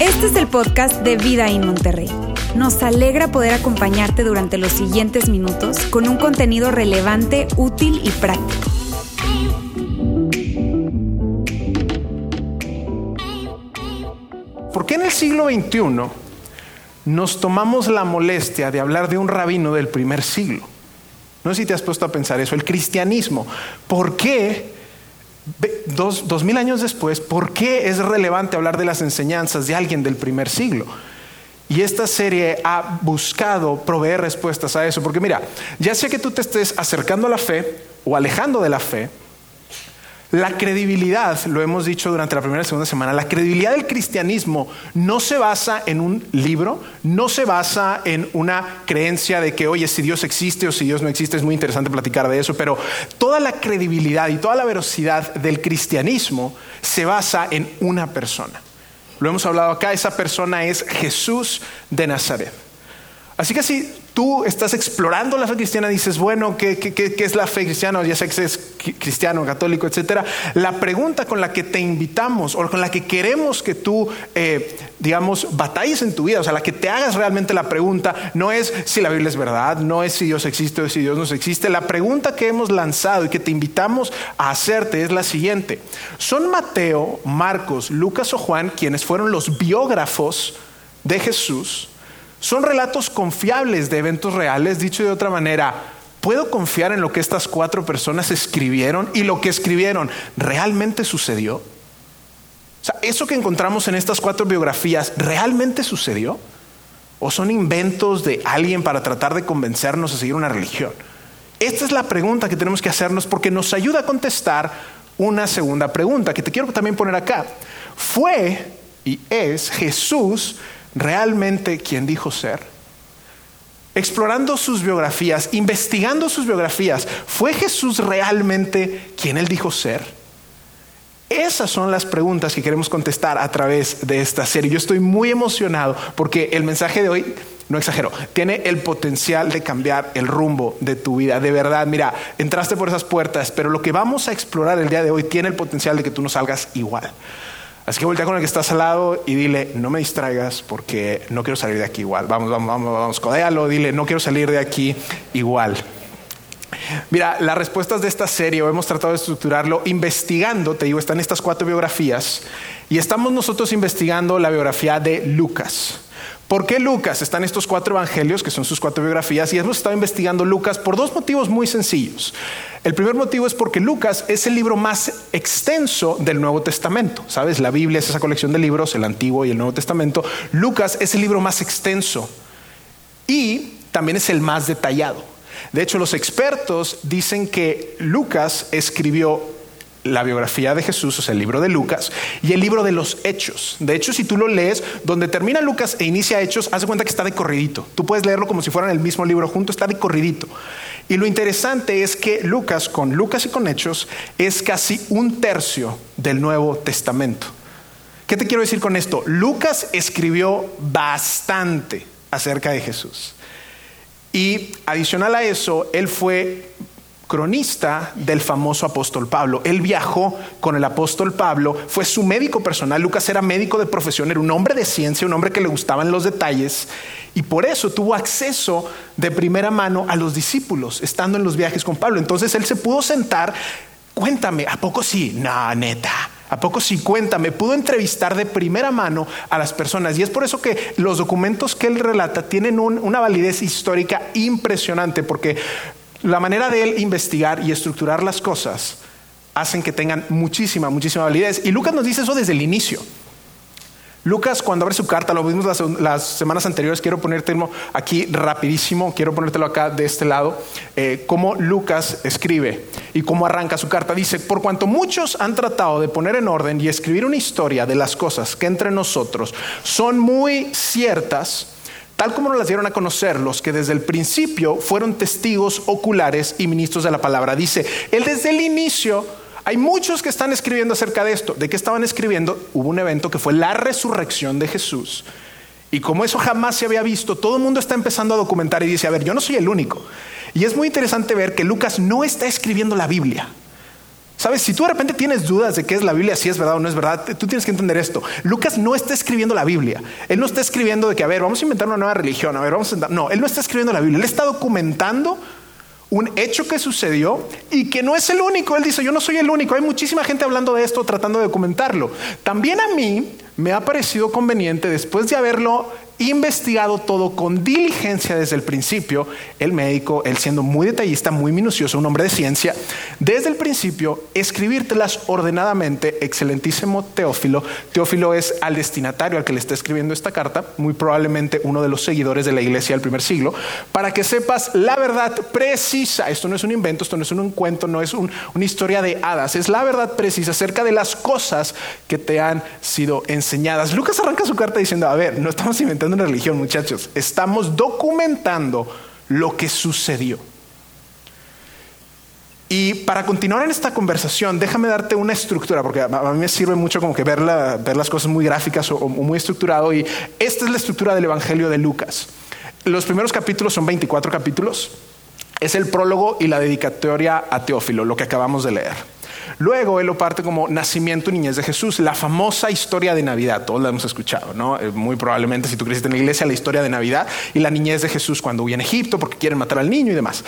Este es el podcast de Vida en Monterrey. Nos alegra poder acompañarte durante los siguientes minutos con un contenido relevante, útil y práctico. ¿Por qué en el siglo XXI nos tomamos la molestia de hablar de un rabino del primer siglo? No sé si te has puesto a pensar eso, el cristianismo. ¿Por qué, dos, mil años después, por qué es relevante hablar de las enseñanzas de alguien del primer siglo? Y esta serie ha buscado proveer respuestas a eso, porque mira, ya sea que tú te estés acercando a la fe o alejando de la fe, la credibilidad, lo hemos dicho durante la primera y segunda semana, la credibilidad del cristianismo no se basa en un libro, no se basa en una creencia de que, oye, si Dios existe o si Dios no existe, es muy interesante platicar de eso, pero toda la credibilidad y toda la veracidad del cristianismo se basa en una persona. Lo hemos hablado acá, esa persona es Jesús de Nazaret. Así que si tú estás explorando la fe cristiana, dices, bueno, ¿qué, es la fe cristiana? Ya sé que es cristiano, católico, etcétera. La pregunta con la que te invitamos o con la que queremos que tú, eh, digamos, batalles en tu vida, o sea, la que te hagas realmente la pregunta, no es si la Biblia es verdad, no es si Dios existe o si Dios no existe. La pregunta que hemos lanzado y que te invitamos a hacerte es la siguiente. ¿Son Mateo, Marcos, Lucas o Juan quienes fueron los biógrafos de Jesús? Son relatos confiables de eventos reales, dicho de otra manera, ¿puedo confiar en lo que estas cuatro personas escribieron y lo que escribieron realmente sucedió? O sea, ¿eso que encontramos en estas cuatro biografías realmente sucedió? ¿O son inventos de alguien para tratar de convencernos a seguir una religión? Esta es la pregunta que tenemos que hacernos porque nos ayuda a contestar una segunda pregunta que te quiero también poner acá. ¿Fue y es Jesús realmente quien dijo ser? Explorando sus biografías, investigando sus biografías, ¿fue Jesús realmente quien él dijo ser? Esas son las preguntas que queremos contestar a través de esta serie. Yo estoy muy emocionado porque el mensaje de hoy, no exagero, tiene el potencial de cambiar el rumbo de tu vida. De verdad, mira, entraste por esas puertas, pero lo que vamos a explorar el día de hoy tiene el potencial de que tú no salgas igual. Así que voltea con el que estás al lado y dile, no me distraigas porque no quiero salir de aquí igual. Vamos, vamos, vamos, vamos, codéalo, dile, no quiero salir de aquí igual. Mira, las respuestas de esta serie, hemos tratado de estructurarlo investigando, te digo, están estas cuatro biografías y estamos nosotros investigando la biografía de Lucas. ¿Por qué Lucas? Están estos cuatro evangelios, que son sus cuatro biografías, y hemos estado investigando Lucas por dos motivos muy sencillos. El primer motivo es porque Lucas es el libro más extenso del Nuevo Testamento. ¿Sabes? La Biblia es esa colección de libros, el Antiguo y el Nuevo Testamento. Lucas es el libro más extenso y también es el más detallado. De hecho, los expertos dicen que Lucas escribió la biografía de Jesús, o sea, el libro de Lucas, y el libro de los Hechos. De hecho, si tú lo lees, donde termina Lucas e inicia Hechos, haz de cuenta que está de corridito. Tú puedes leerlo como si fueran el mismo libro junto, está de corridito. Y lo interesante es que Lucas, con Lucas y con Hechos, es casi un tercio del Nuevo Testamento. ¿Qué te quiero decir con esto? Lucas escribió bastante acerca de Jesús. Y adicional a eso, él fue cronista del famoso apóstol Pablo. Él viajó con el apóstol Pablo, fue su médico personal. Lucas era médico de profesión, era un hombre de ciencia, un hombre que le gustaban los detalles y por eso tuvo acceso de primera mano a los discípulos, estando en los viajes con Pablo. Entonces él se pudo sentar, cuéntame, ¿a poco sí? No, neta. ¿A poco sí? Cuéntame, pudo entrevistar de primera mano a las personas. Y es por eso que los documentos que él relata tienen una validez histórica impresionante, porque la manera de él investigar y estructurar las cosas hacen que tengan muchísima, muchísima validez. Y Lucas nos dice eso desde el inicio. Lucas cuando abre su carta, lo vimos las, semanas anteriores, quiero ponértelo aquí rapidísimo, quiero ponértelo acá de este lado, eh, cómo Lucas escribe y cómo arranca su carta. Dice, por cuanto muchos han tratado de poner en orden y escribir una historia de las cosas que entre nosotros son muy ciertas, tal como nos las dieron a conocer los que desde el principio fueron testigos oculares y ministros de la palabra. Dice, él desde el inicio, hay muchos que están escribiendo acerca de esto. ¿De qué estaban escribiendo? Hubo un evento que fue la resurrección de Jesús. Y como eso jamás se había visto, todo el mundo está empezando a documentar y dice, a ver, yo no soy el único. Y es muy interesante ver que Lucas no está escribiendo la Biblia Sabes, si tú de repente tienes dudas de qué es la Biblia, si es verdad o no es verdad, tú tienes que entender esto. Lucas no está escribiendo la Biblia. Él no está escribiendo de que, a ver, vamos a inventar una nueva religión, a ver, vamos a... No, él no está escribiendo la Biblia, él está documentando un hecho que sucedió y que no es el único. Él dice, yo no soy el único, hay muchísima gente hablando de esto, tratando de documentarlo. También a mí me ha parecido conveniente, después de haberlo investigado todo con diligencia desde el principio, el médico, él siendo muy detallista, muy minucioso, un hombre de ciencia, desde el principio escribírtelas ordenadamente, excelentísimo Teófilo. Teófilo es al destinatario al que le está escribiendo esta carta, muy probablemente uno de los seguidores de la iglesia del primer siglo, para que sepas la verdad precisa. Esto no es un invento, esto no es un cuento, no es una historia de hadas, es la verdad precisa acerca de las cosas que te han sido enseñadas. Lucas arranca su carta diciendo, a ver, no estamos inventando una religión, muchachos. Estamos documentando lo que sucedió. Y para continuar en esta conversación, déjame darte una estructura, porque a mí me sirve mucho como que ver, las cosas muy gráficas o, muy estructurado. Y esta es la estructura del Evangelio de Lucas. Los primeros capítulos son 24 capítulos. Es el prólogo y la dedicatoria a Teófilo, lo que acabamos de leer. Luego él lo parte como nacimiento y niñez de Jesús, la famosa historia de Navidad, todos la hemos escuchado, ¿no? Eh, muy probablemente si tú creciste en la iglesia, la historia de Navidad y la niñez de Jesús cuando huye en Egipto porque quieren matar al niño y demás.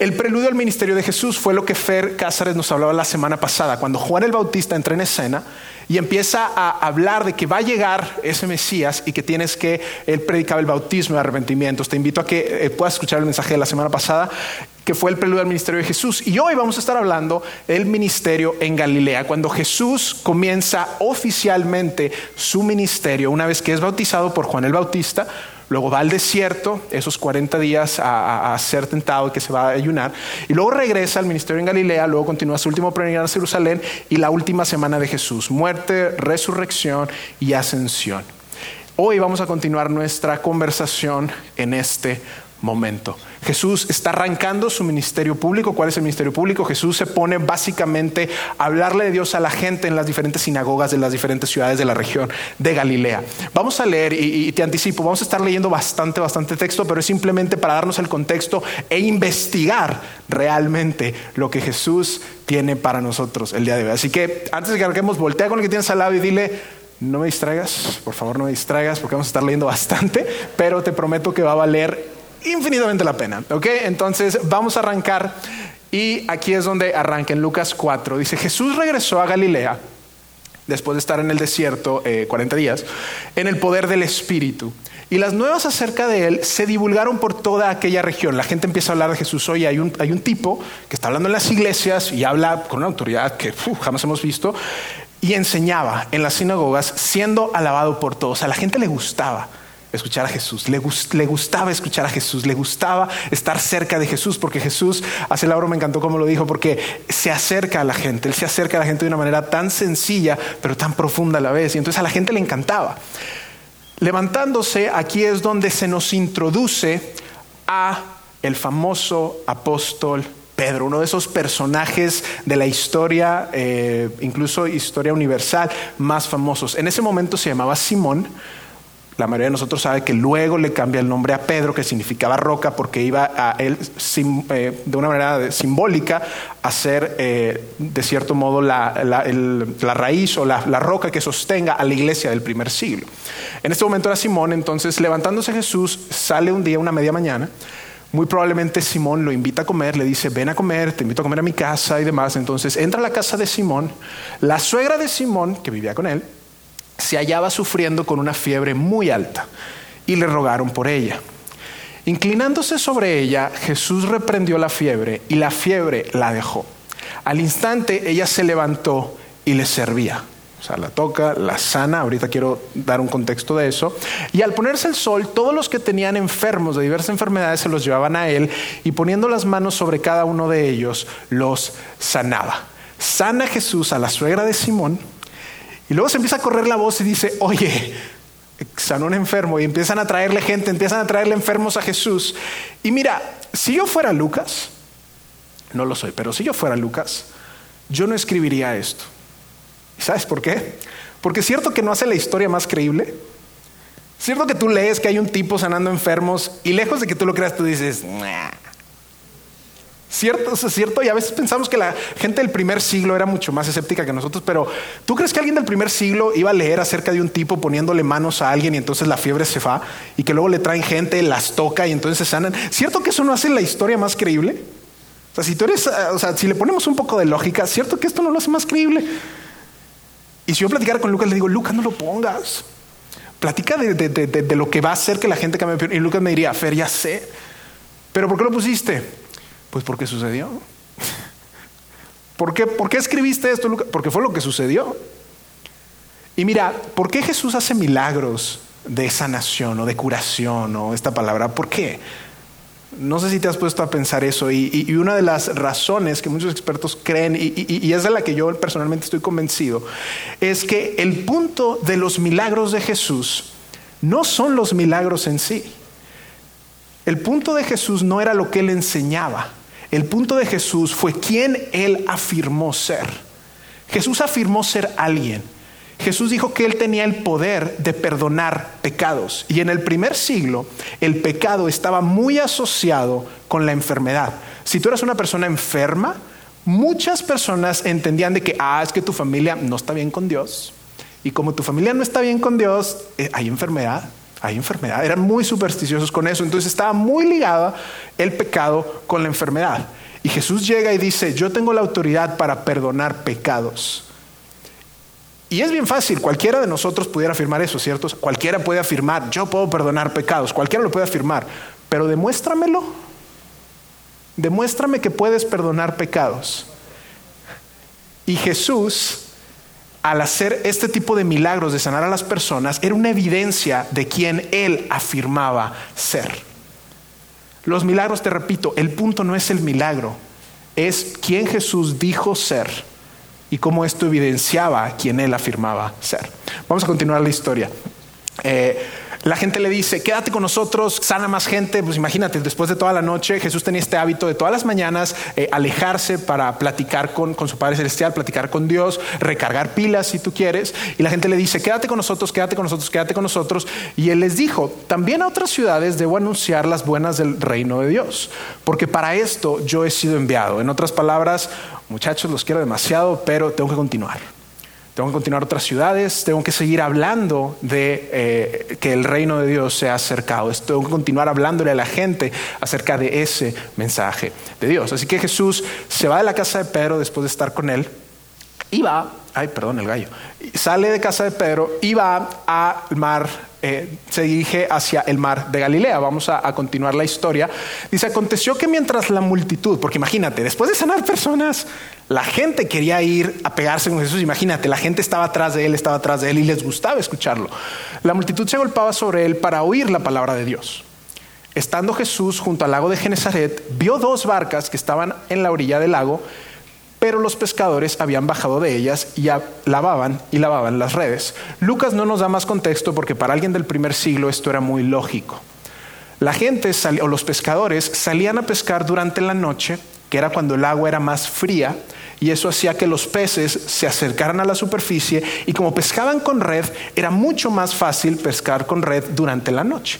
El preludio al ministerio de Jesús fue lo que Fer Cázares nos hablaba la semana pasada, cuando Juan el Bautista entra en escena y empieza a hablar de que va a llegar ese Mesías y que tienes que, él predicaba el bautismo de arrepentimientos. Te invito a que eh, puedas escuchar el mensaje de la semana pasada, que fue el preludio al ministerio de Jesús. Y hoy vamos a estar hablando del ministerio en Galilea, cuando Jesús comienza oficialmente su ministerio, una vez que es bautizado por Juan el Bautista, luego va al desierto, esos 40 días a, ser tentado y que se va a ayunar, y luego regresa al ministerio en Galilea, luego continúa su último peregrinaje a Jerusalén y la última semana de Jesús, muerte, resurrección y ascensión. Hoy vamos a continuar nuestra conversación en este momento. Jesús está arrancando su ministerio público. ¿Cuál es el ministerio público? Jesús se pone básicamente a hablarle de Dios a la gente en las diferentes sinagogas de las diferentes ciudades de la región de Galilea. Vamos a leer y, te anticipo, vamos a estar leyendo bastante, bastante texto, pero es simplemente para darnos el contexto e investigar realmente lo que Jesús tiene para nosotros el día de hoy. Así que antes de que arranquemos, voltea con el que tienes al lado y dile, no me distraigas, por favor no me distraigas porque vamos a estar leyendo bastante, pero te prometo que va a valer infinitamente la pena. ¿Ok? Entonces vamos a arrancar y aquí es donde arranca en Lucas 4. Dice, Jesús regresó a Galilea después de estar en el desierto 40 eh, días, en el poder del Espíritu. Y las nuevas acerca de él se divulgaron por toda aquella región. La gente empieza a hablar de Jesús. Hoy hay un, hay un tipo que está hablando en las iglesias y habla con una autoridad que jamás hemos visto y enseñaba en las sinagogas siendo alabado por todos. A la gente le gustaba escuchar a Jesús, le, gustaba escuchar a Jesús, le gustaba estar cerca de Jesús, porque Jesús, hace Lauro me encantó como lo dijo, porque se acerca a la gente, él se acerca a la gente de una manera tan sencilla, pero tan profunda a la vez, y entonces a la gente le encantaba. Levantándose, aquí es donde se nos introduce a el famoso apóstol Pedro, uno de esos personajes de la historia, eh, incluso historia universal, más famosos. En ese momento se llamaba Simón, la mayoría de nosotros sabe que luego le cambia el nombre a Pedro, que significaba roca, porque iba a él eh, de una manera simbólica a ser, eh, de cierto modo, la, raíz o la, roca que sostenga a la iglesia del primer siglo. En este momento era Simón, entonces levantándose Jesús, sale un día, una media mañana. Muy probablemente Simón lo invita a comer, le dice, ven a comer, te invito a comer a mi casa y demás. Entonces entra a la casa de Simón. La suegra de Simón, que vivía con él, se hallaba sufriendo con una fiebre muy alta y le rogaron por ella. Inclinándose sobre ella, Jesús reprendió la fiebre y la fiebre la dejó. Al instante ella se levantó y le servía. O sea, la toca, la sana, ahorita quiero dar un contexto de eso. Y al ponerse el sol, todos los que tenían enfermos de diversas enfermedades se los llevaban a él y poniendo las manos sobre cada uno de ellos, los sanaba. Sana Jesús a la suegra de Simón y luego se empieza a correr la voz y dice, oye, sanó un enfermo y empiezan a traerle gente, empiezan a traerle enfermos a Jesús. Y mira, si yo fuera Lucas, no lo soy, pero si yo fuera Lucas, yo no escribiría esto. ¿Y sabes por qué? Porque es cierto que no hace la historia más creíble. Cierto que tú lees que hay un tipo sanando enfermos y lejos de que tú lo creas, tú dices, ¿Cierto? es cierto. Y a veces pensamos que la gente del primer siglo era mucho más escéptica que nosotros, pero ¿tú crees que alguien del primer siglo iba a leer acerca de un tipo poniéndole manos a alguien y entonces la fiebre se va y que luego le traen gente, las toca y entonces se sanan? ¿Cierto que eso no hace la historia más creíble? O sea, si tú eres, o sea, si le ponemos un poco de lógica, ¿cierto que esto no lo hace más creíble? Y si yo platicara con Lucas, le digo, Lucas, no lo pongas. Platica de, de lo que va a hacer que la gente cambie. Y Lucas me diría, Fer, ya sé. ¿Pero por qué lo pusiste? Pues porque sucedió. ¿Por qué, ¿Por qué escribiste esto, Lucas? Porque fue lo que sucedió. Y mira, ¿por qué Jesús hace milagros de sanación o de curación o esta palabra? ¿Por qué? No sé si te has puesto a pensar eso y, una de las razones que muchos expertos creen y, y, es de la que yo personalmente estoy convencido es que el punto de los milagros de Jesús no son los milagros en sí. El punto de Jesús no era lo que él enseñaba. El punto de Jesús fue quién él afirmó ser. Jesús afirmó ser alguien. Jesús dijo que él tenía el poder de perdonar pecados. Y en el primer siglo el pecado estaba muy asociado con la enfermedad. Si tú eras una persona enferma, muchas personas entendían de que, ah, es que tu familia no está bien con Dios. Y como tu familia no está bien con Dios, eh, hay enfermedad hay enfermedad. Eran muy supersticiosos con eso. Entonces estaba muy ligada el pecado con la enfermedad. Y Jesús llega y dice, yo tengo la autoridad para perdonar pecados. Y es bien fácil, cualquiera de nosotros pudiera afirmar eso, ¿cierto? Cualquiera puede afirmar, yo puedo perdonar pecados, cualquiera lo puede afirmar, pero demuéstramelo. Demuéstrame que puedes perdonar pecados. Y Jesús al hacer este tipo de milagros de sanar a las personas, era una evidencia de quien él afirmaba ser. Los milagros, te repito, el punto no es el milagro, es quién Jesús dijo ser y cómo esto evidenciaba quien él afirmaba ser. Vamos a continuar la historia. Eh, la gente le dice, quédate con nosotros, sana más gente. Pues imagínate, después de toda la noche, Jesús tenía este hábito de todas las mañanas eh, alejarse para platicar con, con, su Padre Celestial, platicar con Dios, recargar pilas si tú quieres. Y la gente le dice, quédate con nosotros, quédate con nosotros, quédate con nosotros. Y él les dijo, también a otras ciudades debo anunciar las buenas del reino de Dios, porque para esto yo he sido enviado. En otras palabras, muchachos, los quiero demasiado, pero tengo que continuar tengo que continuar a otras ciudades, tengo que seguir hablando de eh, que el reino de Dios se ha acercado, tengo que continuar hablándole a la gente acerca de ese mensaje de Dios. Así que Jesús se va de la casa de Pedro después de estar con él y va, ay, perdón, el gallo, sale de casa de Pedro y va al mar eh, se dirige hacia el mar de Galilea. Vamos a, continuar la historia. Dice, aconteció que mientras la multitud, porque imagínate, después de sanar personas, la gente quería ir a pegarse con Jesús. Imagínate, la gente estaba atrás de él, estaba atrás de él y les gustaba escucharlo. La multitud se golpeaba sobre él para oír la palabra de Dios. Estando Jesús junto al lago de Genezaret, vio dos barcas que estaban en la orilla del lago pero los pescadores habían bajado de ellas y lavaban y lavaban las redes. Lucas no nos da más contexto porque para alguien del primer siglo esto era muy lógico. La gente o los pescadores salían a pescar durante la noche, que era cuando el agua era más fría, y eso hacía que los peces se acercaran a la superficie y como pescaban con red, era mucho más fácil pescar con red durante la noche.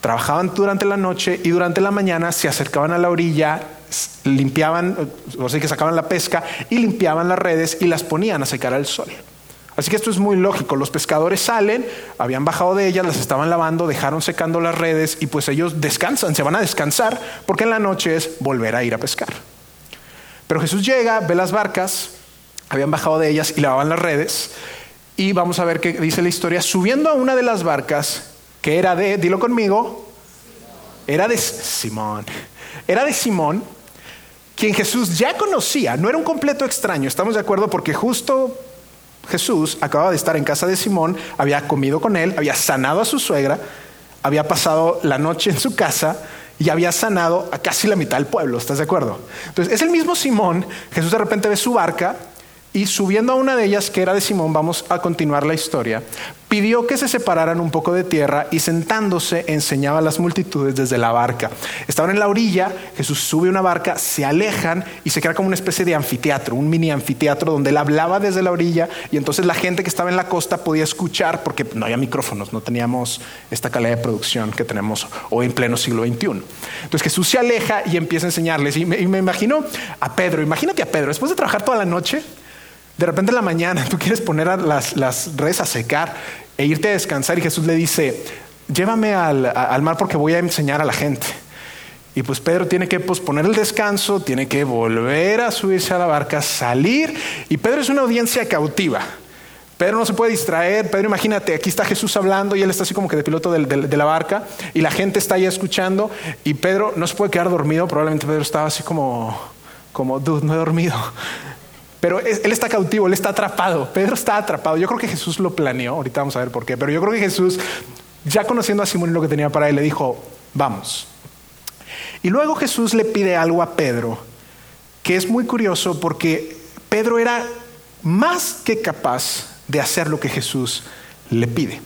Trabajaban durante la noche y durante la mañana se acercaban a la orilla limpiaban, o sea que sacaban la pesca y limpiaban las redes y las ponían a secar al sol. Así que esto es muy lógico. Los pescadores salen, habían bajado de ellas, las estaban lavando, dejaron secando las redes y pues ellos descansan, se van a descansar porque en la noche es volver a ir a pescar. Pero Jesús llega, ve las barcas, habían bajado de ellas y lavaban las redes y vamos a ver qué dice la historia. Subiendo a una de las barcas que era de, dilo conmigo, era de Simón, era de Simón quien Jesús ya conocía, no era un completo extraño, estamos de acuerdo porque justo Jesús acababa de estar en casa de Simón, había comido con él, había sanado a su suegra, había pasado la noche en su casa y había sanado a casi la mitad del pueblo, ¿estás de acuerdo? Entonces es el mismo Simón, Jesús de repente ve su barca y subiendo a una de ellas, que era de Simón, vamos a continuar la historia, pidió que se separaran un poco de tierra y sentándose enseñaba a las multitudes desde la barca. Estaban en la orilla, Jesús sube una barca, se alejan y se crea como una especie de anfiteatro, un mini anfiteatro donde él hablaba desde la orilla y entonces la gente que estaba en la costa podía escuchar porque no había micrófonos, no teníamos esta calidad de producción que tenemos hoy en pleno siglo XXI. Entonces Jesús se aleja y empieza a enseñarles y me, y me imagino a Pedro, imagínate a Pedro, después de trabajar toda la noche, de repente en la mañana tú quieres poner las, las redes a secar e irte a descansar y Jesús le dice, llévame al, mar porque voy a enseñar a la gente. Y pues Pedro tiene que posponer el descanso, tiene que volver a subirse a la barca, salir. Y Pedro es una audiencia cautiva. Pedro no se puede distraer. Pedro, imagínate, aquí está Jesús hablando y él está así como que de piloto de, de, de la barca y la gente está ahí escuchando y Pedro no se puede quedar dormido. Probablemente Pedro estaba así como, como, dude, no he dormido. Pero él está cautivo, él está atrapado. Pedro está atrapado. Yo creo que Jesús lo planeó. Ahorita vamos a ver por qué. Pero yo creo que Jesús, ya conociendo a Simón lo que tenía para él, le dijo, vamos. Y luego Jesús le pide algo a Pedro, que es muy curioso porque Pedro era más que capaz de hacer lo que Jesús le pide.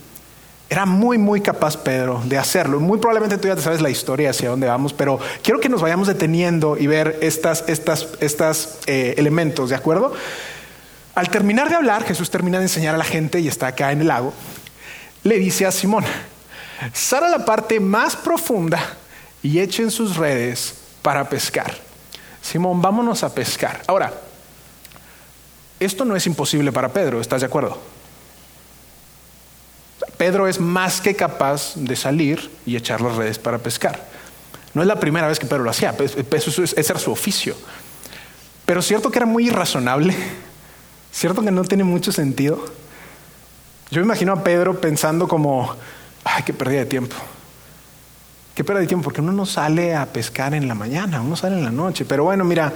Era muy, muy capaz Pedro de hacerlo. Muy probablemente tú ya te sabes la historia hacia dónde vamos, pero quiero que nos vayamos deteniendo y ver estos estas, estas, eh, elementos, ¿de acuerdo? Al terminar de hablar, Jesús termina de enseñar a la gente y está acá en el lago. Le dice a Simón, sal a la parte más profunda y echen sus redes para pescar. Simón, vámonos a pescar. Ahora, esto no es imposible para Pedro, ¿estás de acuerdo? Pedro es más que capaz de salir y echar las redes para pescar. No es la primera vez que Pedro lo hacía, ese era su oficio. Pero cierto que era muy irrazonable, cierto que no tiene mucho sentido. Yo me imagino a Pedro pensando como, ay, qué pérdida de tiempo. Qué pérdida de tiempo, porque uno no sale a pescar en la mañana, uno sale en la noche. Pero bueno, mira,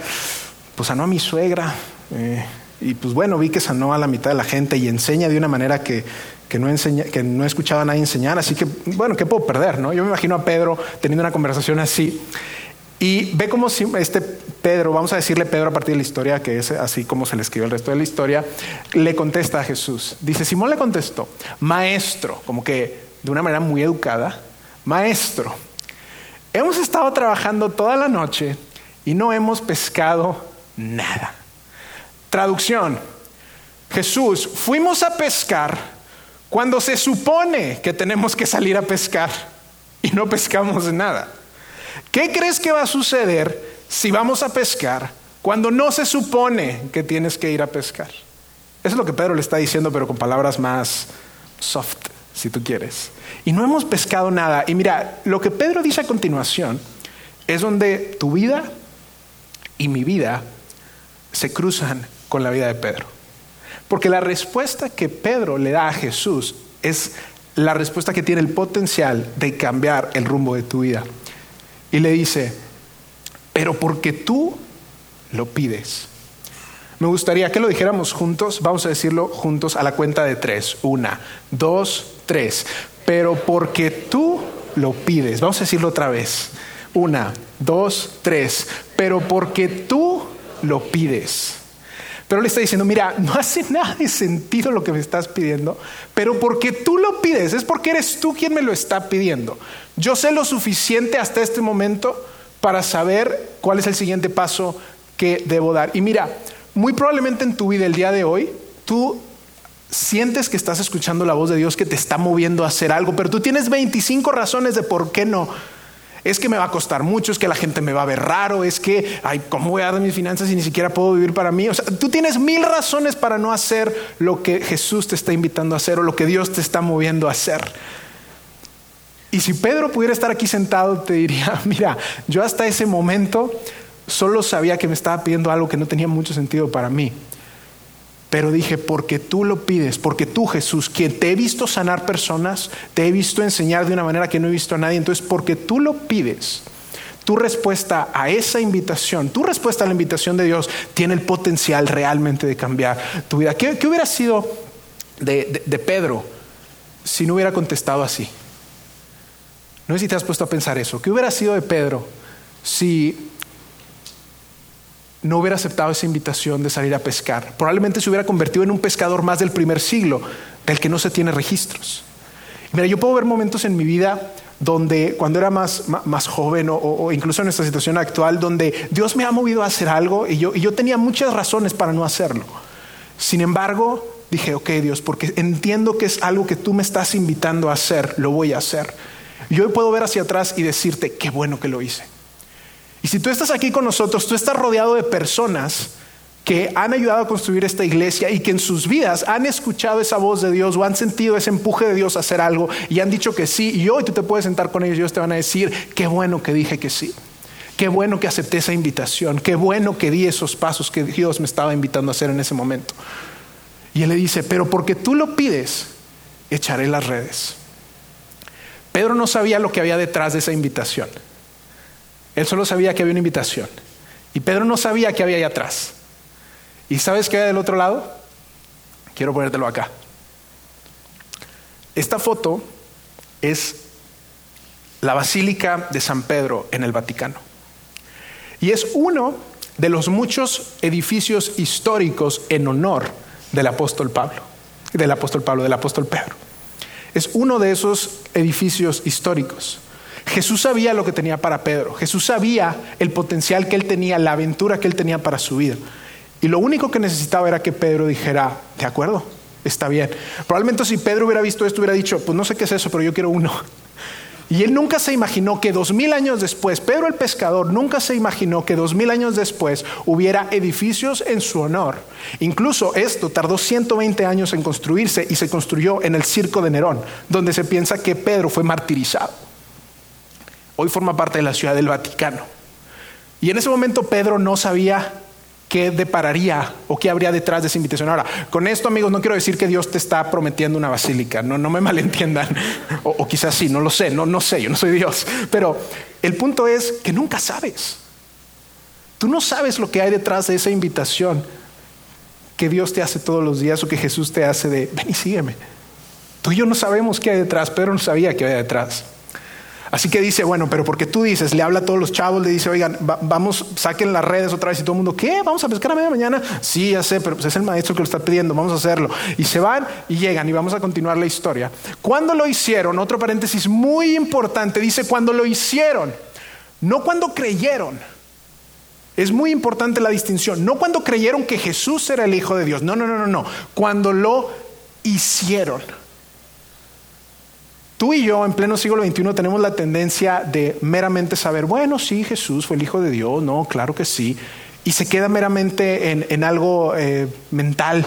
pues sanó a mi suegra. Eh, y pues bueno, vi que sanó a la mitad de la gente y enseña de una manera que, que no, enseña, que escuchado a nadie enseñar, así que, bueno, ¿qué puedo perder? No? Yo me imagino a Pedro teniendo una conversación así. Y ve cómo este Pedro, vamos a decirle Pedro a partir de la historia, que es así como se le escribió el resto de la historia, le contesta a Jesús. Dice, Simón le contestó, maestro, como que de una manera muy educada, maestro, hemos estado trabajando toda la noche y no hemos pescado nada. Traducción, Jesús, fuimos a pescar cuando se supone que tenemos que salir a pescar y no pescamos nada. ¿Qué crees que va a suceder si vamos a pescar cuando no se supone que tienes que ir a pescar? Eso es lo que Pedro le está diciendo, pero con palabras más soft, si tú quieres. Y no hemos pescado nada. Y mira, lo que Pedro dice a continuación es donde tu vida y mi vida se cruzan con la vida de Pedro. Porque la respuesta que Pedro le da a Jesús es la respuesta que tiene el potencial de cambiar el rumbo de tu vida. Y le dice, pero porque tú lo pides. Me gustaría que lo dijéramos juntos, vamos a decirlo juntos a la cuenta de tres. Una, dos, tres. Pero porque tú lo pides. Vamos a decirlo otra vez. Una, dos, tres. Pero porque tú lo pides. Pero le está diciendo, mira, no hace nada de sentido lo que me estás pidiendo, pero porque tú lo pides, es porque eres tú quien me lo está pidiendo. Yo sé lo suficiente hasta este momento para saber cuál es el siguiente paso que debo dar. Y mira, muy probablemente en tu vida el día de hoy, tú sientes que estás escuchando la voz de Dios que te está moviendo a hacer algo, pero tú tienes 25 razones de por qué no es que me va a costar mucho, es que la gente me va a ver raro, es que, ay, ¿cómo voy a dar mis finanzas y ni siquiera puedo vivir para mí? O sea, tú tienes mil razones para no hacer lo que Jesús te está invitando a hacer o lo que Dios te está moviendo a hacer. Y si Pedro pudiera estar aquí sentado, te diría, mira, yo hasta ese momento solo sabía que me estaba pidiendo algo que no tenía mucho sentido para mí. Pero dije, porque tú lo pides, porque tú Jesús, quien te he visto sanar personas, te he visto enseñar de una manera que no he visto a nadie, entonces porque tú lo pides, tu respuesta a esa invitación, tu respuesta a la invitación de Dios tiene el potencial realmente de cambiar tu vida. ¿Qué, hubiera sido de, de Pedro si no hubiera contestado así? No sé si te has puesto a pensar eso. ¿Qué hubiera sido de Pedro si no hubiera aceptado esa invitación de salir a pescar. Probablemente se hubiera convertido en un pescador más del primer siglo, del que no se tiene registros. Mira, yo puedo ver momentos en mi vida donde cuando era más, más joven o, incluso en esta situación actual, donde Dios me ha movido a hacer algo y yo, y yo tenía muchas razones para no hacerlo. Sin embargo, dije, ok Dios, porque entiendo que es algo que tú me estás invitando a hacer, lo voy a hacer. Yo puedo ver hacia atrás y decirte, qué bueno que lo hice. Y si tú estás aquí con nosotros, tú estás rodeado de personas que han ayudado a construir esta iglesia y que en sus vidas han escuchado esa voz de Dios o han sentido ese empuje de Dios a hacer algo y han dicho que sí. Y hoy tú te puedes sentar con ellos y ellos te van a decir, qué bueno que dije que sí. Qué bueno que acepté esa invitación. Qué bueno que di esos pasos que Dios me estaba invitando a hacer en ese momento. Y él le dice, pero porque tú lo pides, echaré las redes. Pedro no sabía lo que había detrás de esa invitación. Él solo sabía que había una invitación. Y Pedro no sabía qué había ahí atrás. ¿Y sabes qué hay del otro lado? Quiero ponértelo acá. Esta foto es la Basílica de San Pedro en el Vaticano. Y es uno de los muchos edificios históricos en honor del apóstol Pablo, del apóstol Pablo, del apóstol Pedro. Es uno de esos edificios históricos. Jesús sabía lo que tenía para Pedro, Jesús sabía el potencial que él tenía, la aventura que él tenía para su vida. Y lo único que necesitaba era que Pedro dijera, de acuerdo, está bien. Probablemente si Pedro hubiera visto esto, hubiera dicho, pues no sé qué es eso, pero yo quiero uno. Y él nunca se imaginó que dos mil años después, Pedro el pescador nunca se imaginó que dos mil años después hubiera edificios en su honor. Incluso esto tardó 120 años en construirse y se construyó en el circo de Nerón, donde se piensa que Pedro fue martirizado. Hoy forma parte de la ciudad del Vaticano. Y en ese momento Pedro no sabía qué depararía o qué habría detrás de esa invitación. Ahora, con esto, amigos, no quiero decir que Dios te está prometiendo una basílica, no, no me malentiendan, o, quizás sí, no lo sé, no, no sé, yo no soy Dios, pero el punto es que nunca sabes. Tú no sabes lo que hay detrás de esa invitación que Dios te hace todos los días o que Jesús te hace de, ven y sígueme. Tú y yo no sabemos qué hay detrás, Pedro no sabía qué había detrás. Así que dice, bueno, pero porque tú dices, le habla a todos los chavos, le dice, oigan, vamos, saquen las redes otra vez y todo el mundo, ¿qué? ¿Vamos a pescar a media mañana? Sí, ya sé, pero pues es el maestro que lo está pidiendo, vamos a hacerlo. Y se van y llegan y vamos a continuar la historia. Cuando lo hicieron, otro paréntesis muy importante, dice, cuando lo hicieron, no cuando creyeron. Es muy importante la distinción, no cuando creyeron que Jesús era el Hijo de Dios, no, no, no, no, no, cuando lo hicieron. Tú y yo en pleno siglo XXI tenemos la tendencia de meramente saber, bueno, sí, Jesús fue el Hijo de Dios, no, claro que sí, y se queda meramente en, algo eh, mental.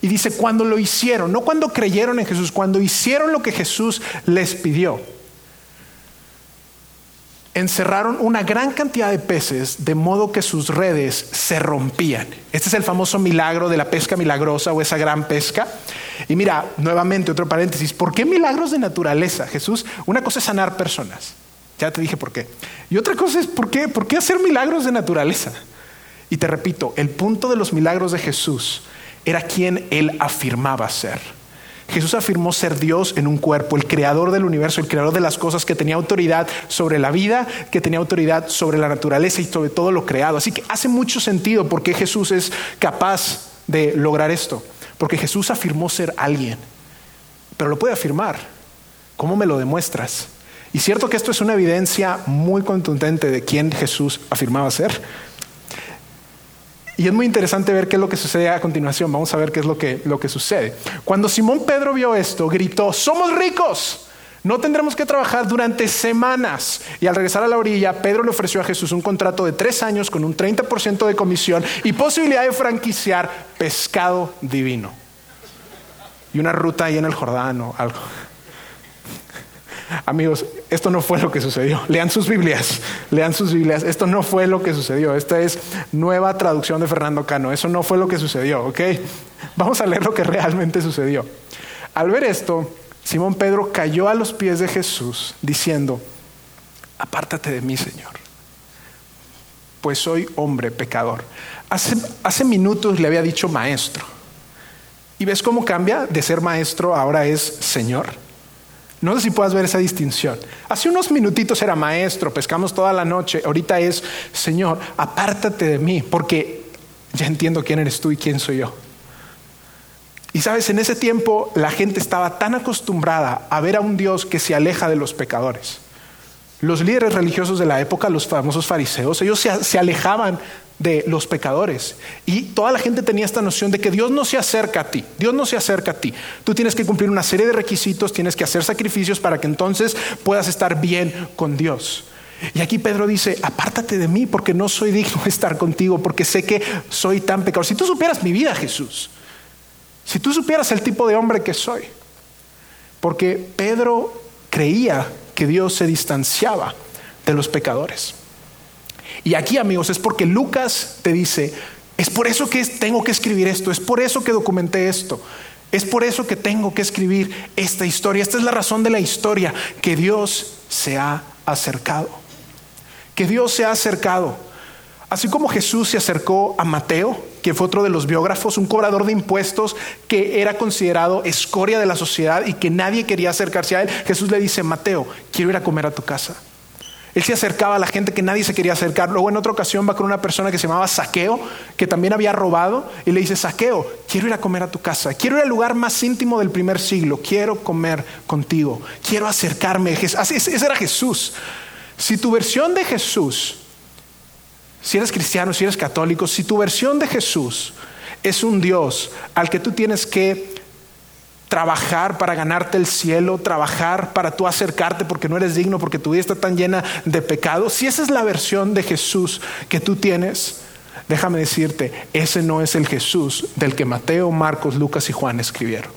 Y dice, cuando lo hicieron, no cuando creyeron en Jesús, cuando hicieron lo que Jesús les pidió encerraron una gran cantidad de peces de modo que sus redes se rompían. Este es el famoso milagro de la pesca milagrosa o esa gran pesca. Y mira, nuevamente otro paréntesis, ¿por qué milagros de naturaleza? Jesús, una cosa es sanar personas. Ya te dije por qué. Y otra cosa es, ¿por qué, ¿por qué hacer milagros de naturaleza? Y te repito, el punto de los milagros de Jesús era quien él afirmaba ser. Jesús afirmó ser Dios en un cuerpo, el creador del universo, el creador de las cosas, que tenía autoridad sobre la vida, que tenía autoridad sobre la naturaleza y sobre todo lo creado. Así que hace mucho sentido por qué Jesús es capaz de lograr esto. Porque Jesús afirmó ser alguien, pero lo puede afirmar. ¿Cómo me lo demuestras? Y cierto que esto es una evidencia muy contundente de quién Jesús afirmaba ser. Y es muy interesante ver qué es lo que sucede a continuación. Vamos a ver qué es lo que, lo que sucede. Cuando Simón Pedro vio esto, gritó, somos ricos. No tendremos que trabajar durante semanas. Y al regresar a la orilla, Pedro le ofreció a Jesús un contrato de tres años con un 30% de comisión y posibilidad de franquiciar pescado divino. Y una ruta ahí en el Jordán o algo. Amigos, esto no fue lo que sucedió. Lean sus Biblias, lean sus Biblias. Esto no fue lo que sucedió. Esta es nueva traducción de Fernando Cano. Eso no fue lo que sucedió, ¿ok? Vamos a leer lo que realmente sucedió. Al ver esto, Simón Pedro cayó a los pies de Jesús diciendo, apártate de mí, Señor, pues soy hombre pecador. Hace, hace minutos le había dicho maestro. ¿Y ves cómo cambia de ser maestro ahora es Señor? No sé si puedas ver esa distinción. Hace unos minutitos era maestro, pescamos toda la noche. Ahorita es, Señor, apártate de mí, porque ya entiendo quién eres tú y quién soy yo. Y sabes, en ese tiempo la gente estaba tan acostumbrada a ver a un Dios que se aleja de los pecadores. Los líderes religiosos de la época, los famosos fariseos, ellos se, alejaban de los pecadores. Y toda la gente tenía esta noción de que Dios no se acerca a ti, Dios no se acerca a ti. Tú tienes que cumplir una serie de requisitos, tienes que hacer sacrificios para que entonces puedas estar bien con Dios. Y aquí Pedro dice, apártate de mí porque no soy digno de estar contigo, porque sé que soy tan pecador. Si tú supieras mi vida, Jesús, si tú supieras el tipo de hombre que soy, porque Pedro creía que Dios se distanciaba de los pecadores. Y aquí, amigos, es porque Lucas te dice, es por eso que tengo que escribir esto, es por eso que documenté esto, es por eso que tengo que escribir esta historia. Esta es la razón de la historia, que Dios se ha acercado. Que Dios se ha acercado. Así como Jesús se acercó a Mateo, que fue otro de los biógrafos, un cobrador de impuestos que era considerado escoria de la sociedad y que nadie quería acercarse a él, Jesús le dice, Mateo, quiero ir a comer a tu casa. Él se acercaba a la gente que nadie se quería acercar. Luego en otra ocasión va con una persona que se llamaba Saqueo, que también había robado, y le dice, Saqueo, quiero ir a comer a tu casa, quiero ir al lugar más íntimo del primer siglo, quiero comer contigo, quiero acercarme. Ese era Jesús. Si tu versión de Jesús si eres cristiano, si eres católico, si tu versión de Jesús es un Dios al que tú tienes que trabajar para ganarte el cielo, trabajar para tú acercarte porque no eres digno, porque tu vida está tan llena de pecado, si esa es la versión de Jesús que tú tienes, déjame decirte, ese no es el Jesús del que Mateo, Marcos, Lucas y Juan escribieron.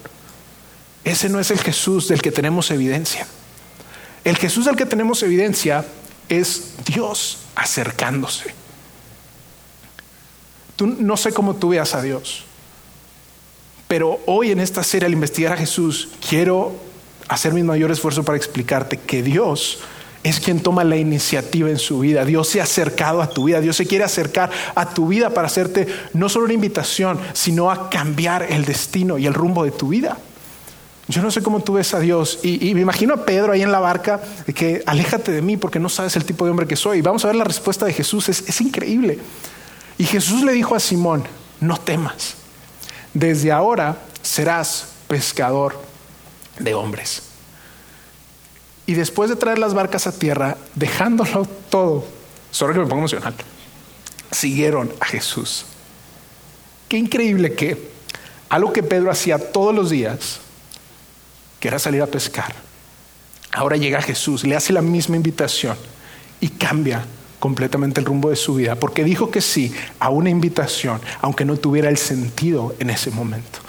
Ese no es el Jesús del que tenemos evidencia. El Jesús del que tenemos evidencia es Dios acercándose no sé cómo tú veas a Dios, pero hoy en esta serie al investigar a Jesús, quiero hacer mi mayor esfuerzo para explicarte que Dios es quien toma la iniciativa en su vida. Dios se ha acercado a tu vida. Dios se quiere acercar a tu vida para hacerte no solo una invitación, sino a cambiar el destino y el rumbo de tu vida. Yo no sé cómo tú ves a Dios. Y, me imagino a Pedro ahí en la barca, que aléjate de mí porque no sabes el tipo de hombre que soy. Y vamos a ver la respuesta de Jesús. es increíble. Y Jesús le dijo a Simón, no temas, desde ahora serás pescador de hombres. Y después de traer las barcas a tierra, dejándolo todo, solo que me pongo emocional, siguieron a Jesús. Qué increíble que algo que Pedro hacía todos los días, que era salir a pescar, ahora llega Jesús, le hace la misma invitación y cambia completamente el rumbo de su vida, porque dijo que sí a una invitación, aunque no tuviera el sentido en ese momento.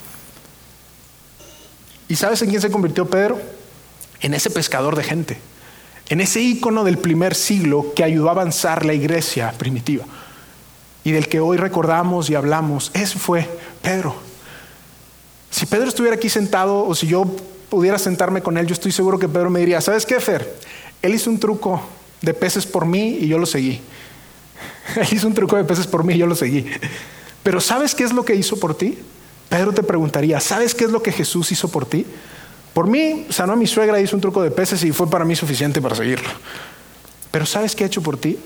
¿Y sabes en quién se convirtió Pedro? En ese pescador de gente, en ese ícono del primer siglo que ayudó a avanzar la iglesia primitiva y del que hoy recordamos y hablamos. Ese fue Pedro. Si Pedro estuviera aquí sentado o si yo pudiera sentarme con él, yo estoy seguro que Pedro me diría, ¿sabes qué, Fer? Él hizo un truco de peces por mí y yo lo seguí. hizo un truco de peces por mí y yo lo seguí. Pero ¿sabes qué es lo que hizo por ti? Pedro te preguntaría, ¿sabes qué es lo que Jesús hizo por ti? Por mí, sanó a mi suegra, hizo un truco de peces y fue para mí suficiente para seguirlo. Pero ¿sabes qué ha hecho por ti?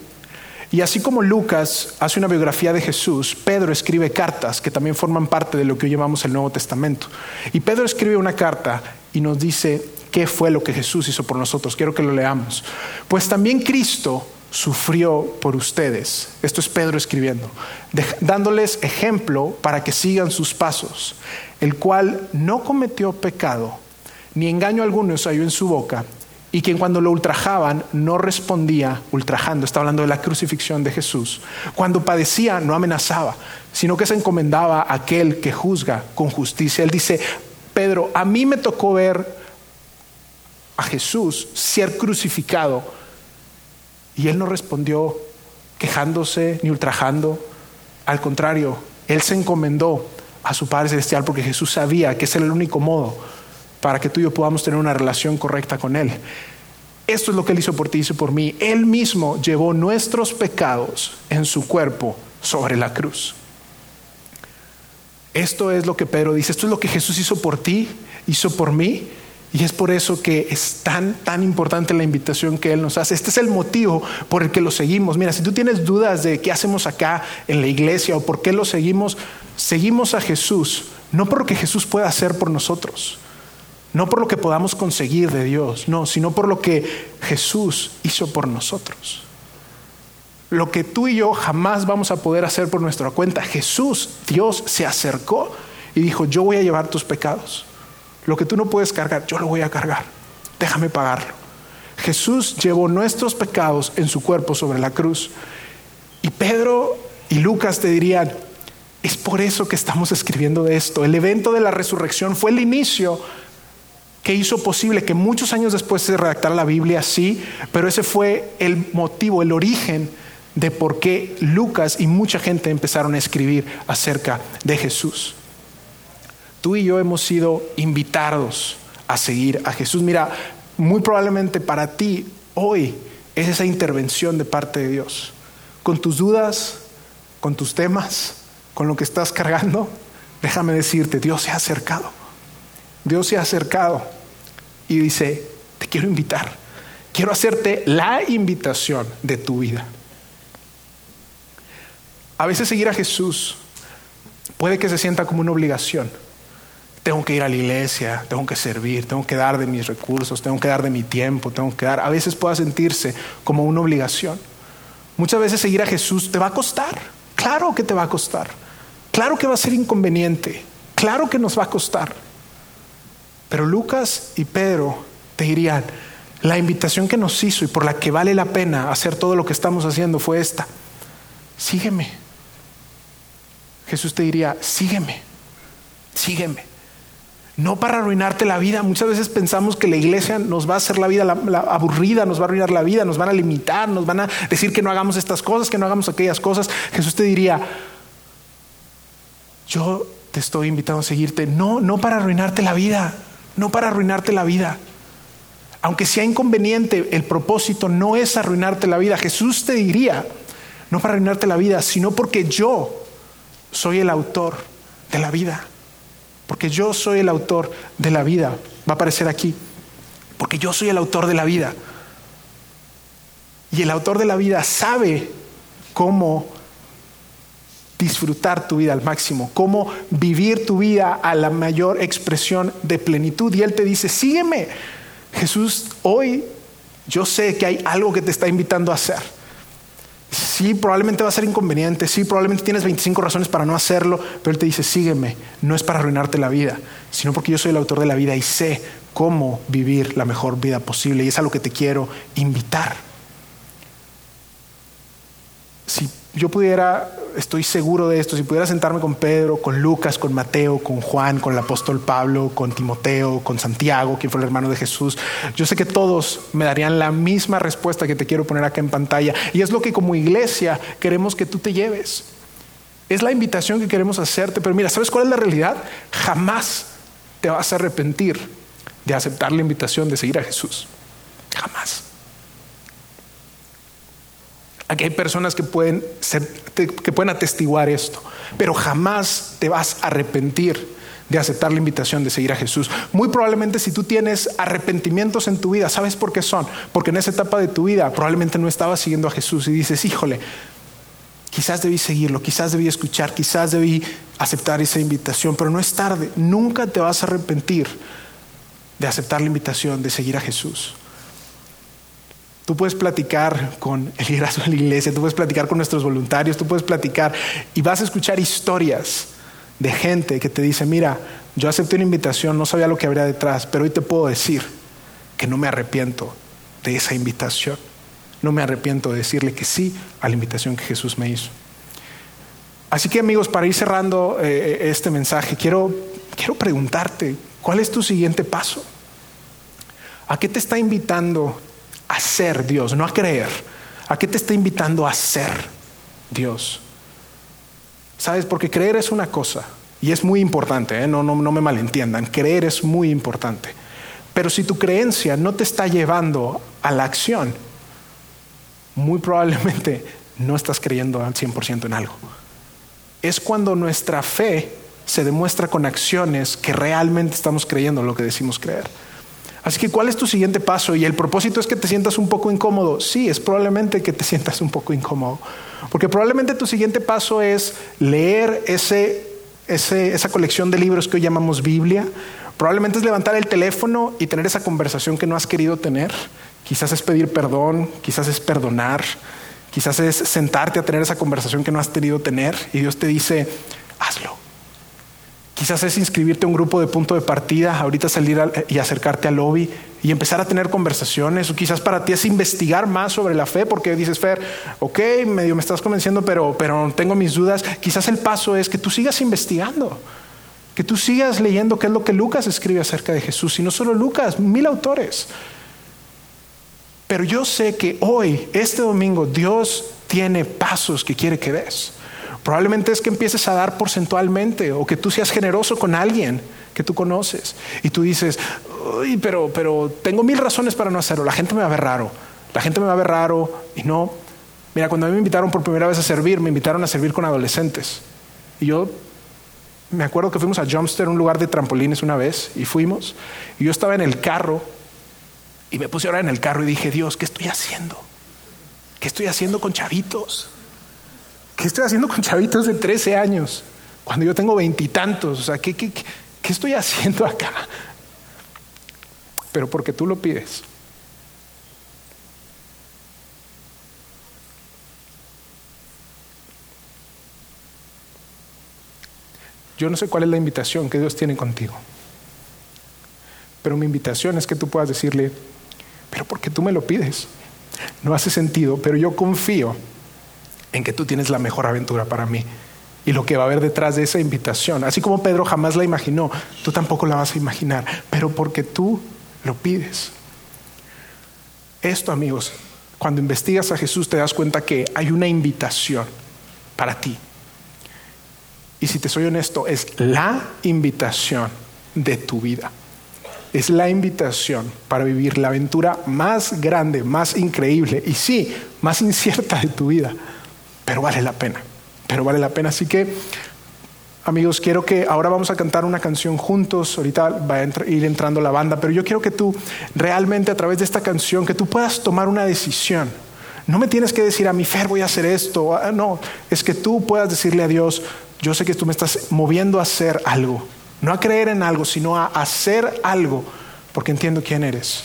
Y así como Lucas hace una biografía de Jesús, Pedro escribe cartas que también forman parte de lo que hoy llamamos el Nuevo Testamento. Y Pedro escribe una carta y nos dice, qué fue lo que Jesús hizo por nosotros. Quiero que lo leamos. Pues también Cristo sufrió por ustedes. Esto es Pedro escribiendo, dándoles ejemplo para que sigan sus pasos, el cual no cometió pecado, ni engaño alguno se halló en su boca, y quien cuando lo ultrajaban no respondía ultrajando, está hablando de la crucifixión de Jesús. Cuando padecía no amenazaba, sino que se encomendaba a aquel que juzga con justicia. Él dice, Pedro, a mí me tocó ver a Jesús ser crucificado. Y él no respondió quejándose ni ultrajando. Al contrario, él se encomendó a su Padre Celestial porque Jesús sabía que era el único modo para que tú y yo podamos tener una relación correcta con Él. Esto es lo que Él hizo por ti, hizo por mí. Él mismo llevó nuestros pecados en su cuerpo sobre la cruz. Esto es lo que Pedro dice, esto es lo que Jesús hizo por ti, hizo por mí Y es por eso que es tan, tan importante la invitación que Él nos hace. Este es el motivo por el que lo seguimos. Mira, si tú tienes dudas de qué hacemos acá en la iglesia o por qué lo seguimos, seguimos a Jesús, no por lo que Jesús pueda hacer por nosotros, no por lo que podamos conseguir de Dios, no, sino por lo que Jesús hizo por nosotros. Lo que tú y yo jamás vamos a poder hacer por nuestra cuenta. Jesús, Dios, se acercó y dijo, yo voy a llevar tus pecados. Lo que tú no puedes cargar, yo lo voy a cargar. Déjame pagarlo. Jesús llevó nuestros pecados en su cuerpo sobre la cruz. Y Pedro y Lucas te dirían, es por eso que estamos escribiendo de esto. El evento de la resurrección fue el inicio que hizo posible que muchos años después se redactara la Biblia, sí, pero ese fue el motivo, el origen de por qué Lucas y mucha gente empezaron a escribir acerca de Jesús. Tú y yo hemos sido invitados a seguir a Jesús. Mira, muy probablemente para ti hoy es esa intervención de parte de Dios. Con tus dudas, con tus temas, con lo que estás cargando, déjame decirte, Dios se ha acercado. Dios se ha acercado y dice, te quiero invitar. Quiero hacerte la invitación de tu vida. A veces seguir a Jesús puede que se sienta como una obligación tengo que ir a la iglesia, tengo que servir, tengo que dar de mis recursos, tengo que dar de mi tiempo, tengo que dar. A veces pueda sentirse como una obligación. Muchas veces seguir a Jesús te va a costar. Claro que te va a costar. Claro que va a ser inconveniente. Claro que nos va a costar. Pero Lucas y Pedro te dirían, la invitación que nos hizo y por la que vale la pena hacer todo lo que estamos haciendo fue esta. Sígueme. Jesús te diría, sígueme, sígueme no para arruinarte la vida. Muchas veces pensamos que la iglesia nos va a hacer la vida aburrida, nos va a arruinar la vida, nos van a limitar, nos van a decir que no hagamos estas cosas, que no hagamos aquellas cosas. Jesús te diría, yo te estoy invitando a seguirte, no, no para arruinarte la vida, no para arruinarte la vida. Aunque sea inconveniente, el propósito no es arruinarte la vida. Jesús te diría, no para arruinarte la vida, sino porque yo soy el autor de la vida porque yo soy el autor de la vida. Va a aparecer aquí, porque yo soy el autor de la vida. Y el autor de la vida sabe cómo disfrutar tu vida al máximo, cómo vivir tu vida a la mayor expresión de plenitud. Y Él te dice, sígueme. Jesús, hoy yo sé que hay algo que te está invitando a hacer. Sí, probablemente va a ser inconveniente, sí, probablemente tienes 25 razones para no hacerlo, pero Él te dice, sígueme, no es para arruinarte la vida, sino porque yo soy el autor de la vida y sé cómo vivir la mejor vida posible y es a lo que te quiero invitar. Si yo pudiera, estoy seguro de esto, si pudiera sentarme con Pedro, con Lucas, con Mateo, con Juan, con el apóstol Pablo, con Timoteo, con Santiago, quien fue el hermano de Jesús, yo sé que todos me darían la misma respuesta que te quiero poner acá en pantalla. Y es lo que como iglesia queremos que tú te lleves. Es la invitación que queremos hacerte, pero mira, ¿sabes cuál es la realidad? Jamás te vas a arrepentir de aceptar la invitación de seguir a Jesús. Jamás. Aquí hay personas que pueden, que pueden atestiguar esto, pero jamás te vas a arrepentir de aceptar la invitación de seguir a Jesús. Muy probablemente si tú tienes arrepentimientos en tu vida, ¿sabes por qué son? Porque en esa etapa de tu vida probablemente no estabas siguiendo a Jesús y dices, híjole, quizás debí seguirlo, quizás debí escuchar, quizás debí aceptar esa invitación, pero no es tarde, nunca te vas a arrepentir de aceptar la invitación de seguir a Jesús. Tú puedes platicar con el liderazgo de la iglesia, tú puedes platicar con nuestros voluntarios, tú puedes platicar y vas a escuchar historias de gente que te dice, mira, yo acepté una invitación, no sabía lo que habría detrás, pero hoy te puedo decir que no me arrepiento de esa invitación. No me arrepiento de decirle que sí a la invitación que Jesús me hizo. Así que amigos, para ir cerrando eh, eh, este mensaje, quiero, quiero preguntarte, ¿cuál es tu siguiente paso? ¿A qué te está invitando a ser Dios, no a creer. ¿A qué te está invitando a ser Dios? ¿Sabes? Porque creer es una cosa y es muy importante, ¿eh? no, no, no me malentiendan, creer es muy importante. Pero si tu creencia no te está llevando a la acción, muy probablemente no estás creyendo al 100% en algo. Es cuando nuestra fe se demuestra con acciones que realmente estamos creyendo lo que decimos creer. Así que, ¿cuál es tu siguiente paso? Y el propósito es que te sientas un poco incómodo. Sí, es probablemente que te sientas un poco incómodo. Porque probablemente tu siguiente paso es leer ese, esa colección de libros que hoy llamamos Biblia. Probablemente es levantar el teléfono y tener esa conversación que no has querido tener. Quizás es pedir perdón, quizás es perdonar, quizás es sentarte a tener esa conversación que no has querido tener y Dios te dice, hazlo. Quizás es inscribirte a un grupo de punto de partida, ahorita salir y acercarte al lobby y empezar a tener conversaciones. O quizás para ti es investigar más sobre la fe, porque dices, Fer, ok, medio me estás convenciendo, pero, pero tengo mis dudas. Quizás el paso es que tú sigas investigando, que tú sigas leyendo qué es lo que Lucas escribe acerca de Jesús. Y no solo Lucas, mil autores. Pero yo sé que hoy, este domingo, Dios tiene pasos que quiere que des. Probablemente es que empieces a dar porcentualmente o que tú seas generoso con alguien que tú conoces. Y tú dices, Uy, pero, pero tengo mil razones para no hacerlo. La gente me va a ver raro. La gente me va a ver raro y no. Mira, cuando a mí me invitaron por primera vez a servir, me invitaron a servir con adolescentes. Y yo me acuerdo que fuimos a Jumpster, un lugar de trampolines una vez, y fuimos. Y yo estaba en el carro y me puse ahora en el carro y dije, Dios, ¿qué estoy haciendo? ¿Qué estoy haciendo con chavitos? ¿Qué estoy haciendo con chavitos de 13 años? Cuando yo tengo veintitantos. O sea, ¿qué, qué, ¿qué estoy haciendo acá? Pero porque tú lo pides. Yo no sé cuál es la invitación que Dios tiene contigo. Pero mi invitación es que tú puedas decirle, pero porque tú me lo pides. No hace sentido, pero yo confío en que tú tienes la mejor aventura para mí y lo que va a haber detrás de esa invitación. Así como Pedro jamás la imaginó, tú tampoco la vas a imaginar, pero porque tú lo pides. Esto, amigos, cuando investigas a Jesús te das cuenta que hay una invitación para ti. Y si te soy honesto, es la invitación de tu vida. Es la invitación para vivir la aventura más grande, más increíble y sí, más incierta de tu vida pero vale la pena, pero vale la pena. Así que, amigos, quiero que ahora vamos a cantar una canción juntos, ahorita va a ir entrando la banda, pero yo quiero que tú realmente a través de esta canción, que tú puedas tomar una decisión. No me tienes que decir a mi Fer voy a hacer esto, ah, no, es que tú puedas decirle a Dios, yo sé que tú me estás moviendo a hacer algo, no a creer en algo, sino a hacer algo, porque entiendo quién eres.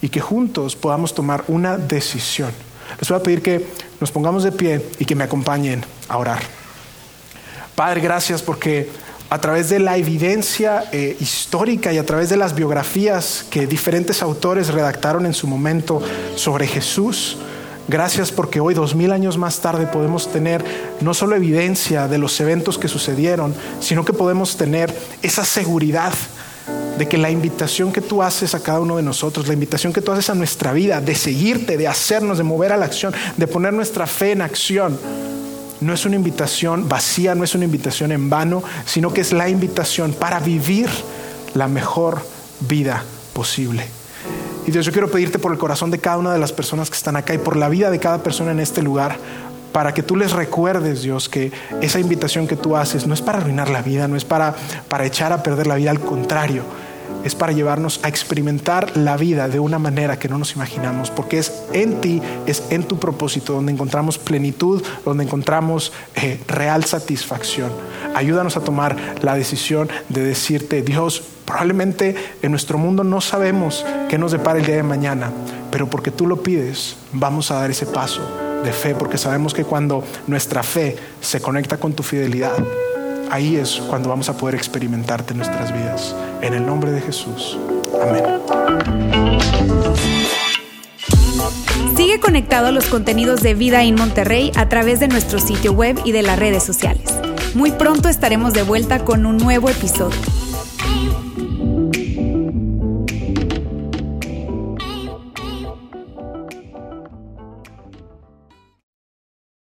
Y que juntos podamos tomar una decisión. Les voy a pedir que nos pongamos de pie y que me acompañen a orar. Padre, gracias porque a través de la evidencia eh, histórica y a través de las biografías que diferentes autores redactaron en su momento sobre Jesús, gracias porque hoy, dos mil años más tarde, podemos tener no solo evidencia de los eventos que sucedieron, sino que podemos tener esa seguridad de que la invitación que tú haces a cada uno de nosotros, la invitación que tú haces a nuestra vida, de seguirte, de hacernos, de mover a la acción, de poner nuestra fe en acción, no es una invitación vacía, no es una invitación en vano, sino que es la invitación para vivir la mejor vida posible. Y Dios, yo quiero pedirte por el corazón de cada una de las personas que están acá y por la vida de cada persona en este lugar, para que tú les recuerdes, Dios, que esa invitación que tú haces no es para arruinar la vida, no es para, para echar a perder la vida, al contrario, es para llevarnos a experimentar la vida de una manera que no nos imaginamos, porque es en ti, es en tu propósito donde encontramos plenitud, donde encontramos eh, real satisfacción. Ayúdanos a tomar la decisión de decirte, Dios, probablemente en nuestro mundo no sabemos qué nos depara el día de mañana, pero porque tú lo pides, vamos a dar ese paso de fe, porque sabemos que cuando nuestra fe se conecta con tu fidelidad, ahí es cuando vamos a poder experimentarte en nuestras vidas. En el nombre de Jesús. Amén. Sigue conectado a los contenidos de Vida en Monterrey a través de nuestro sitio web y de las redes sociales. Muy pronto estaremos de vuelta con un nuevo episodio.